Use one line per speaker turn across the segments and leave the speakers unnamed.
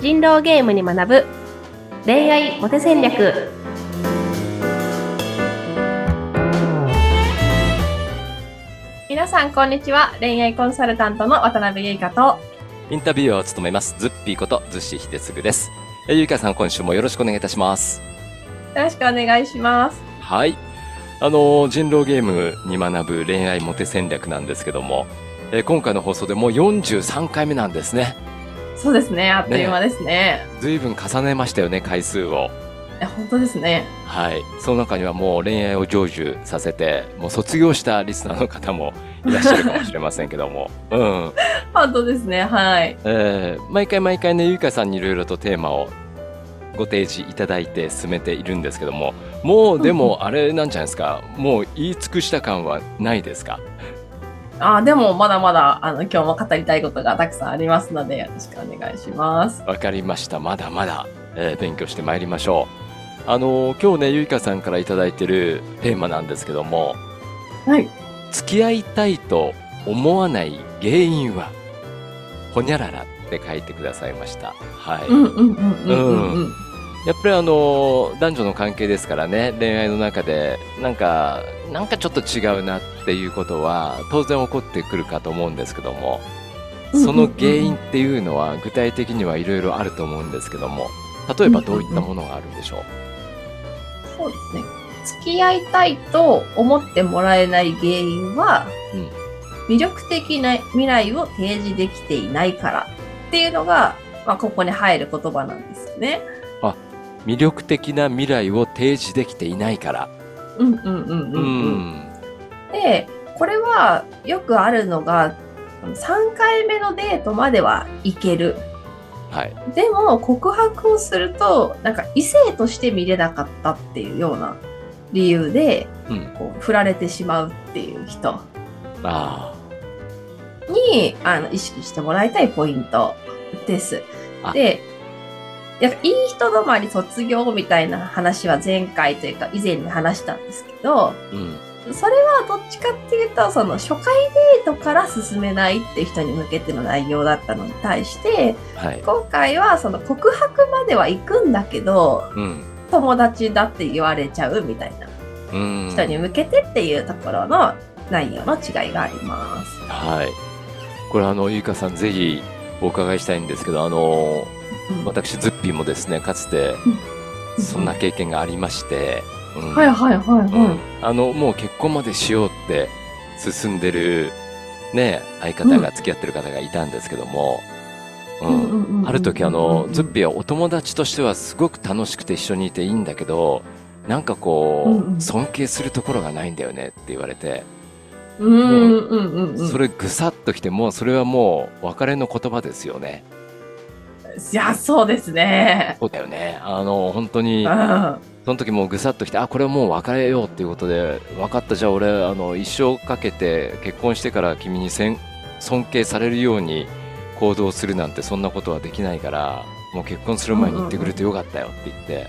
人狼ゲームに学ぶ。恋愛モテ戦略。皆さんこんにちは。恋愛コンサルタントの渡辺優香と。
インタビューを務めます。ズッピーことズッシー秀嗣です。えゆいかさん今週もよろしくお願いいたします。
よろしくお願いします。
はい。あの人狼ゲームに学ぶ恋愛モテ戦略なんですけどもえ今回の放送でもう43回目なんですね
そうですね。あっという間ですね。
ずいぶん重ねましたよね回数を。
いや本当ですね。
はい。その中にはもう恋愛を成就させてもう卒業したリスナーの方もいらっしゃるかもしれませんけども。うん。
本当ですね。はい。
えー毎回毎回ねゆいかさんにいろいろとテーマをご提示いただいて進めているんですけどももうでもあれなんじゃないですか。もう言い尽くした感はないですか？
あでもまだまだあの今日も語りたいことがたくさんありますのでよろしくお願いします。
わかりました。まだまだ、えー勉強してまいりましょう。あのー今日ねゆいかさんからいただいてるテーマなんですけども
はい。
付き合いたいと思わない原因はほにゃららって書いてくださいました。はい、
うんうんうんうんうんうん
やっぱりあの男女の関係ですからね恋愛の中でなんかなんかちょっと違うなっていうことは当然起こってくるかと思うんですけどもその原因っていうのは具体的にはいろいろあると思うんですけども例えばどういったものがあるんでしょう？
そうですね。付き合いたいと思ってもらえない原因は、
うん
魅力的な未来を提示できていないからっていうのが、まあ、ここに入る言葉なんですよね。
魅力的な未来を提示できていないから。
うんうんうん
う
うん。うん。で、これはよくあるのが、3回目のデートまではいける。
はい。
でも告白をすると、なんか異性として見れなかったっていうような理由で、
うん。
こう振られてしまうっていう人。
あ
にあの意識してもらいたいポイントです。
あ。
で、いやいい人止まり卒業みたいな話は前回というか以前に話したんですけど、
あうん。
それはどっちかっていうと、その初回デートから進めないっていう人に向けての内容だったのに対して、
はい。
今回はその告白までは行くんだけど、
うん。
友達だって言われちゃうみたいな
うん。
人に向けてっていうところの内容の違いがあります。
はい。これあのゆいかさんぜひお伺いしたいんですけどあの
うん
私ズッピーもですねかつてそんな経験がありまして、うん。
はいはいはいはい。
うん。あのもう結婚までしようって進んでるね相方が付き合ってる方がいたんですけども、うん。ある時あのズッピーはお友達としてはすごく楽しくて一緒にいていいんだけどなんかこう、尊敬するところがないんだよねって言われて、
うんうんうんうん。
それぐさっときてもうそれはもう別れの言葉ですよね。
いや、そうですね。
そうだよね。あの本当に
うん
その時もうぐさっときて、あ、これはもう別れようっていうことで、分かった、じゃあ俺、あの、一生かけて結婚してから君にせん尊敬されるように行動するなんてそんなことはできないから、もう結婚する前に言ってくれてよかったよって言って、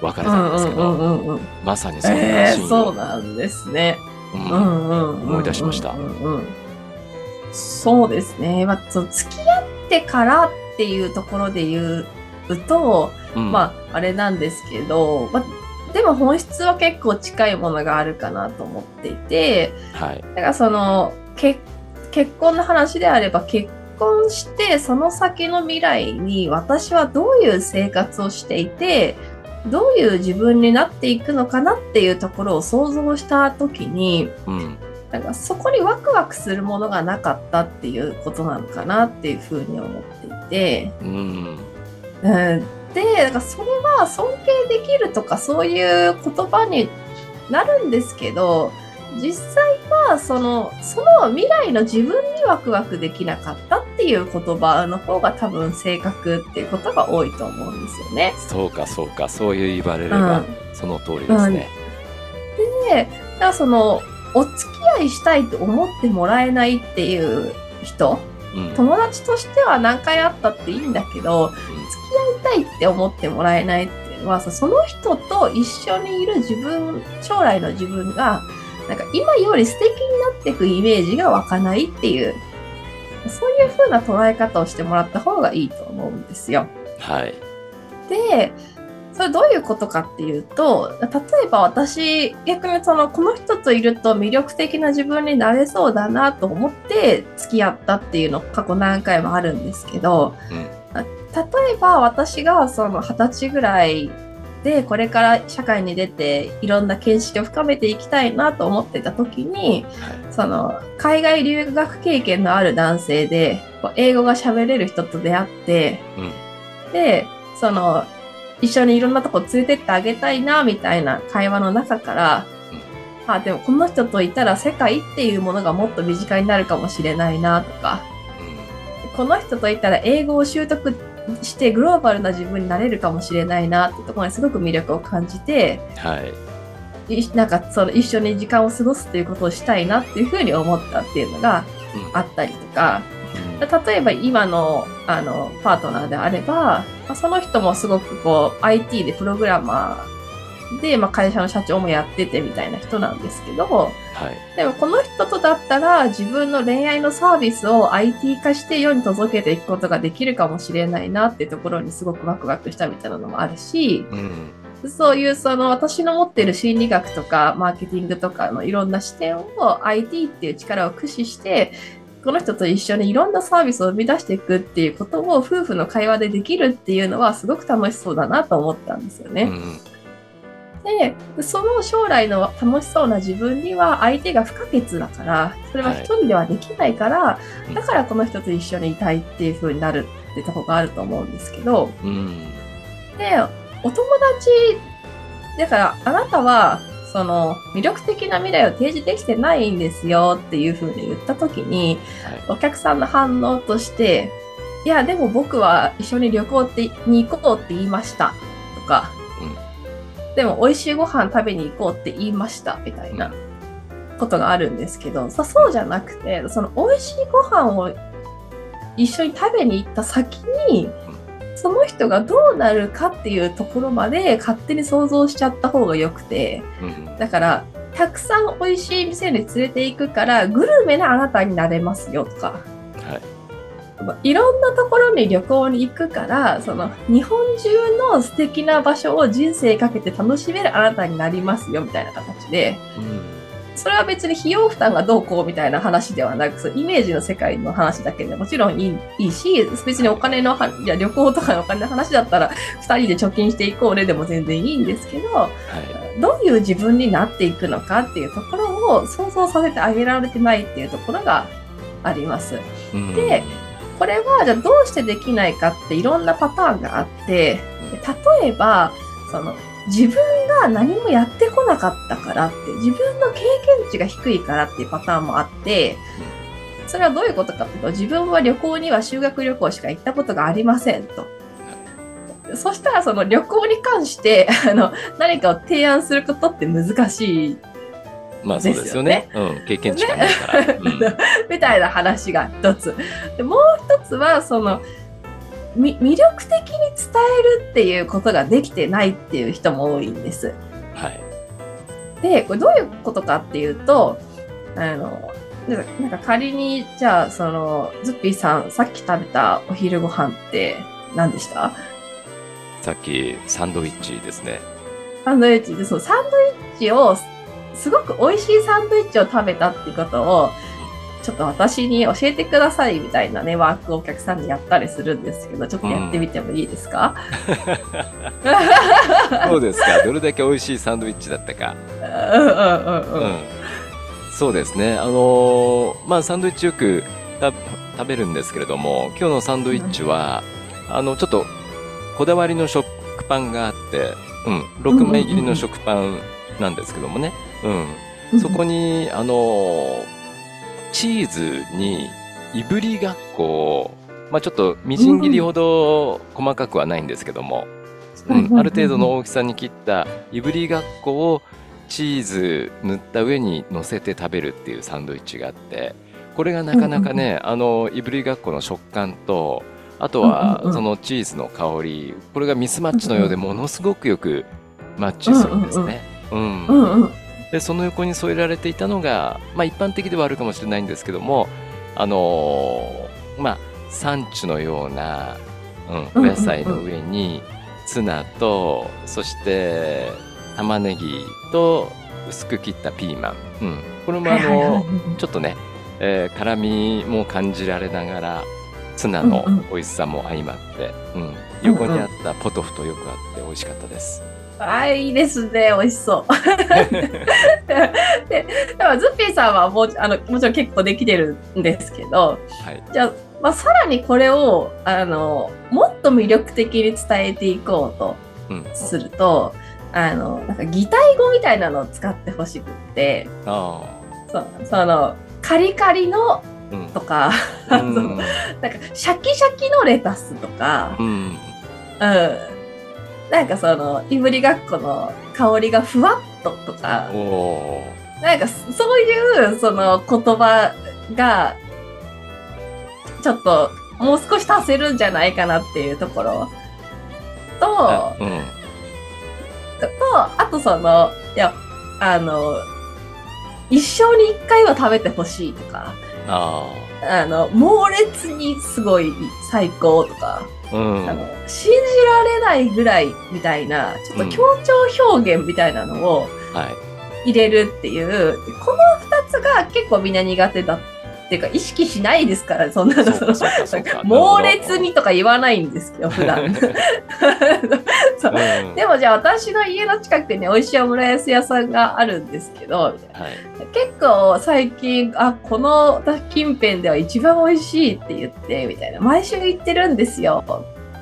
別れたんですけ
うん
ど、
うんうんうん
まさにそんな
えー、
シーンを、
そうなんですね。
うん思い出しました
そうですね。まあ、その付き合ってからっていうところで言うと、
うん
まあ、あれなんですけど、まあ、でも本質は結構近いものがあるかなと思っていて、
はい。
だからその、結結婚の話であれば結婚してその先の未来に私はどういう生活をしていてどういう自分になっていくのかなっていうところを想像した時に
うん。
なんかそこにワクワクするものがなかったっていうことなのかなっていうふうに思っていて、
うん。
うん、でだからそれは尊敬できるとかそういう言葉になるんですけど実際はそのその未来の自分にワクワクできなかったっていう言葉の方が多分正確っていうことが多いと思うんですよね。
そうか、そうか、そういう言われれば、
うん
その通りですね。
で、だからその、お付き合いしたいと思ってもらえないっていう人、
うん。
友達としては何回会ったっていいんだけど、付き合いたいって思ってもらえないっていうのはさ、その人と一緒にいる自分、将来の自分が、なんか今より素敵になっていくイメージが湧かないっていう、そういう風な捉え方をしてもらった方がいいと思うんですよ。
はい。
で、それどういうことかっていうと、例えば私、逆にその、この人といると魅力的な自分になれそうだなと思って付き合ったっていうの過去何回もあるんですけど、
うん
例えば私がその二十歳ぐらいでこれから社会に出ていろんな見識を深めていきたいなと思ってた時に
はい。
その海外留学経験のある男性で英語が喋れる人と出会って
うん。
でその一緒にいろんなとこ連れてってあげたいなみたいな会話の中から、あでもこの人といたら世界っていうものがもっと身近になるかもしれないなとか。この人といたら英語を習得してグローバルな自分になれるかもしれないなってところにすごく魅力を感じて
うん。はい。
いなんかその一緒に時間を過ごすっていうことをしたいなっていうふうに思ったっていうのが
うん。
あったりとか。
うん。
例えば今のあのパートナーであれば、まあその人もすごくこう IT でプログラマーで、まあ、会社の社長もやっててみたいな人なんですけど
はい。
でもこの人とだったら自分の恋愛のサービスを IT 化して世に届けていくことができるかもしれないなっていうところにすごくワクワクしたみたいなのもあるし
うん。
そういうその私の持ってる心理学とかマーケティングとかのいろんな視点を IT っていう力を駆使してこの人と一緒にいろんなサービスを生み出していくっていうことを夫婦の会話でできるっていうのはすごく楽しそうだなと思ったんですよね。
うん。
で、その将来の楽しそうな自分には相手が不可欠だから、それは一人ではできないから、
い
だからこの人と一緒にいたいっていう風になるってとこがあると思うんですけど、
うん。
で、お友達、だからあなたは、その魅力的な未来を提示できてないんですよっていう風に言った時に、
はい。
お客さんの反応として、いや、でも僕は一緒に旅行ってに行こうって言いましたとか、でも美味しいご飯食べに行こうって言いましたみたいなことがあるんですけど、さそうじゃなくて、その美味しいご飯を一緒に食べに行った先に、その人がどうなるかっていうところまで勝手に想像しちゃった方がよくて、
うん。
だから、たくさん美味しい店に連れて行くから、グルメなあなたになれますよとか、
はい。
いろんなところに旅行に行くから、その日本中の素敵な場所を人生かけて楽しめるあなたになりますよみたいな形で、
うん。
それは別に費用負担がどうこうみたいな話ではなく、イメージの世界の話だけでもちろんいいし、別にお金のは、いや旅行とかのお金の話だったら、二人で貯金していこうねでも全然いいんですけど、
はい。
どういう自分になっていくのかっていうところを想像させてあげられてないっていうところがあります。
うん
で、これはじゃあどうしてできないかっていろんなパターンがあって、例えば、その自分が何もやってこなかったからって、自分の経験値が低いからっていうパターンもあって、それはどういうことかっていうと、自分は旅行には修学旅行しか行ったことがありませんと。そしたらその旅行に関して、あの、何かを提案することって難しい
まあそうですよね。うん。経験値がないから。うん
みたいな話が一つ。でもう一つは、その、み魅力的に伝えるっていうことができてないっていう人も多いんです。
はい。
で、これどういうことかっていうと、あの、なんか仮に、じゃあ、その、ズッピーさん、さっき食べたお昼ご飯って何でした？
さっきサンドイッチですね。
サンドイッチで、そのサンドイッチを、すごく美味しいサンドイッチを食べたってことを、ちょっと私に教えてくださいみたいなね、ワークをお客さんにやったりするんですけど、ちょっとやってみてもいいですか、
どうですかどれだけ美味しいサンドイッチだったか。
うんうんうんうん。
うん。そうですね。あのーまあサンドイッチよくた食べるんですけれども、今日のサンドイッチは、あの、ちょっとこだわりの食パンがあって、うん、6枚切りの食パンなんですけどもね。うん。そこに、あのーチーズにいぶりがっこを、まあちょっとみじん切りほど細かくはないんですけども、うん、ある程度の大きさに切ったいぶりがっこをチーズ塗った上に乗せて食べるっていうサンドイッチがあって、これがなかなかね、あの、いぶりがっこの食感と、あとはそのチーズの香り、これがミスマッチのようでものすごくよくマッチするんですね。うん。
うんうん。
でその横に添えられていたのが、まあ、一般的ではあるかもしれないんですけどもあのーまあサンチュのような、うん、お野菜の上にツナとそして玉ねぎと薄く切ったピーマン、うん、これもあのちょっとね、えー辛みも感じられながらツナの
うんうん。
美味しさも相まって、うん、横にあったポトフとよくあって美味しかったです。
あいいですね、美味しそう。で、でもズッピーさんはもうあのもちろん結構できてるんですけど、
はい、
じゃあ、まあ、さらにこれをあのもっと魅力的に伝えていこうと
うん、
すると、あのなんか擬態語みたいなのを使ってほしくって、
あ
そそのカリカリのとか、
うん、
なんかシャキシャキのレタスとか、
うん、
うん、なんかそのいぶりがっこの香りがふわっととかなんかそういうその言葉がちょっともう少し足せるんじゃないかなっていうところと、
ー、うん、
と、あとその、いや、あの、一生に一回は食べてほしいとか、
あ
あの、猛烈にすごい最高とか、
あ、うん、
あの、信じられないぐらいみたいな、ちょっと強調表現みたいなのを
はい、
入れるっていう、この二つが結構みんな苦手だっていうか、意識しないですから、そんなの。猛烈にとか言わないんですけど、普段。そう
うん
でもじゃあ私の家の近くに美味しいオムライス屋さんがあるんですけど、
はい、
結構最近、あ、この近辺では一番美味しいって言って、みたいな。毎週行ってるんですよ。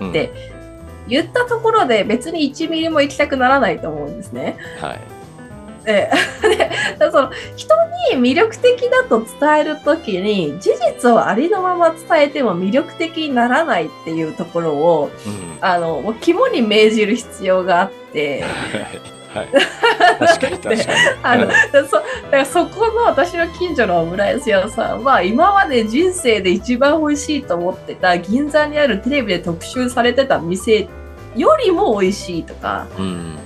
うん
で言ったところで別に1ミリも行きたくならないと思うんですね。
はい、
その人に魅力的だと伝えるときに、事実をありのまま伝えても魅力的にならないっていうところを、
うん、
あの、肝に銘じる必要があって、
はい、はい、確かに確かに。
あの、
うん
そだからそこの私の近所のオムライス屋さんは今まで人生で一番美味しいと思ってた銀座にあるテレビで特集されてた店よりも美味しいとか、
うん、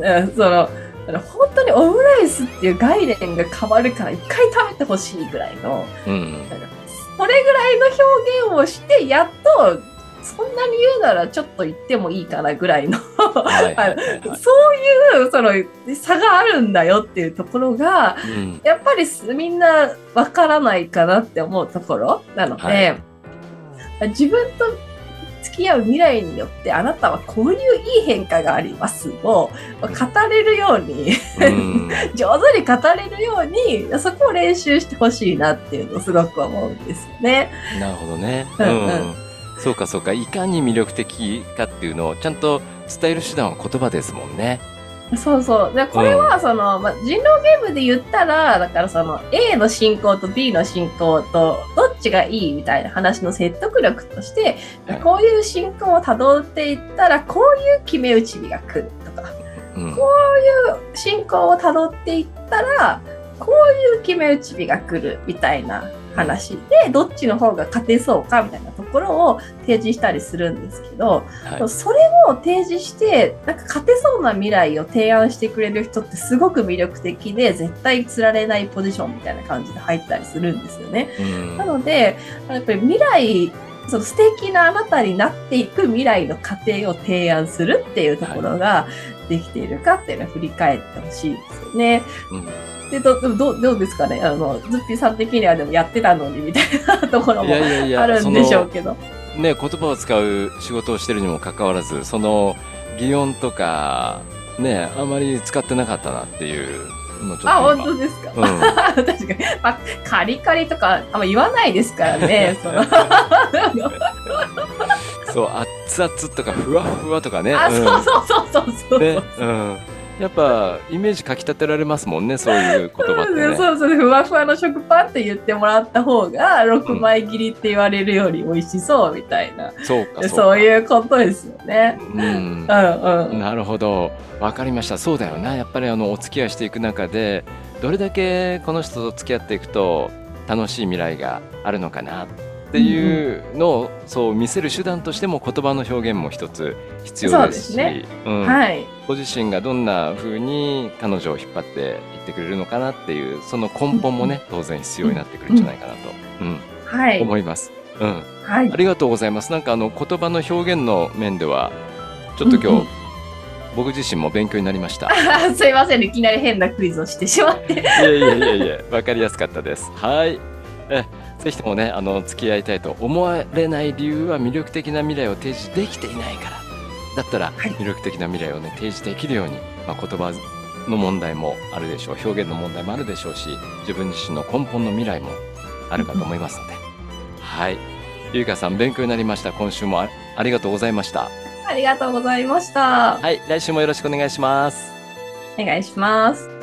うんそのだから本当にオムライスっていう概念が変わるから一回食べてほしいぐらいの
うん、
それぐらいの表現をしてやっとそんなに言うならちょっと言ってもいいかなぐらいの そういうその差があるんだよっていうところが
うん、
やっぱりすみんなわからないかなって思うところなので、
はい。
自分と付き合う未来によってあなたはこういういい変化がありますを語れるように
うん、
上手に語れるようにそこを練習してほしいなっていうのをすごく思うんですよね。
なるほどね。
う
うんん、
うん
そうかそうか。いかに魅力的かっていうのをちゃんと伝える手段は言葉ですもんね。
そうそう。で、これは、その、まあ、人狼ゲームで言ったら、だからその、A の進行と B の進行と、どっちがいいみたいな話の説得力として、
はい。
こういう進行を辿っていったら、こういう決め打ち日が来るとか、
うん、
こ進行を辿っていったら、こういう決め打ち日が来るみたいな話で、どっちの方が勝てそうかみたいなところを提示したりするんですけど、
はい、
それを提示して、なんか勝てそうな未来を提案してくれる人ってすごく魅力的で、絶対釣られないポジションみたいな感じで入ったりするんですよね。
うん
なので、やっぱり未来、その素敵なあなたになっていく未来の過程を提案するっていうところができているかっていうのを振り返ってほしいですよね。
うん
で、ど、どう、どうですかね？あの、ズッピーさん的にはでもやってたのにみたいなところ
い
もあるんでしょうけど。
ね言葉を使う仕事をしてるにもかかわらずその擬音とかねあまり使ってなかったなっていうのちょっと今
あ、本当ですか？
うん
確かに、まあ、カリカリとかあんま言わないですからね。その
そう熱々とかふわふわとかね
あ、
うん
そうそうそうそうそう。
ねうん、やっぱイメージかきたてられますもんねそういう言葉ってね。
そうそうふわふわの食パンって言ってもらった方が6枚切りって言われるより美味しそうみたいな、
そうかそうか。
そういうことですよね。
うん。
うんうん。
なるほど。わかりました。そうだよな。やっぱりあのお付き合いしていく中でどれだけこの人と付き合っていくと楽しい未来があるのかな。っていうのをそう見せる手段としても言葉の表現も一つ必要ですし
そうです
うん
はい。
ご自身がどんな風に彼女を引っ張っていってくれるのかなっていうその根本もね当然必要になってくるんじゃないかなと、うん
はい。
思います。うん。
はい
あ。りがとうございます。なんかあの言葉の表現の面では、ちょっと今日、
うんうん
僕自身も勉強になりました。
すいませんね、いきなり変なクイズをしてしまって。
いやいやいやいや、わかりやすかったです。はい。え、ぜひともね、あの、付き合いたいと思われない理由は魅力的な未来を提示できていないから。だったら、
はい
魅力的な未来をね、提示できるように、まあ、言葉の問題もあるでしょう。表現の問題もあるでしょうし、自分自身の根本の未来もあるかと思いますので。はい。ゆいかさん、勉強になりました。今週もあありがとうございました。
ありがとうございました。
はい。来週もよろしくお願いします。
お願いします。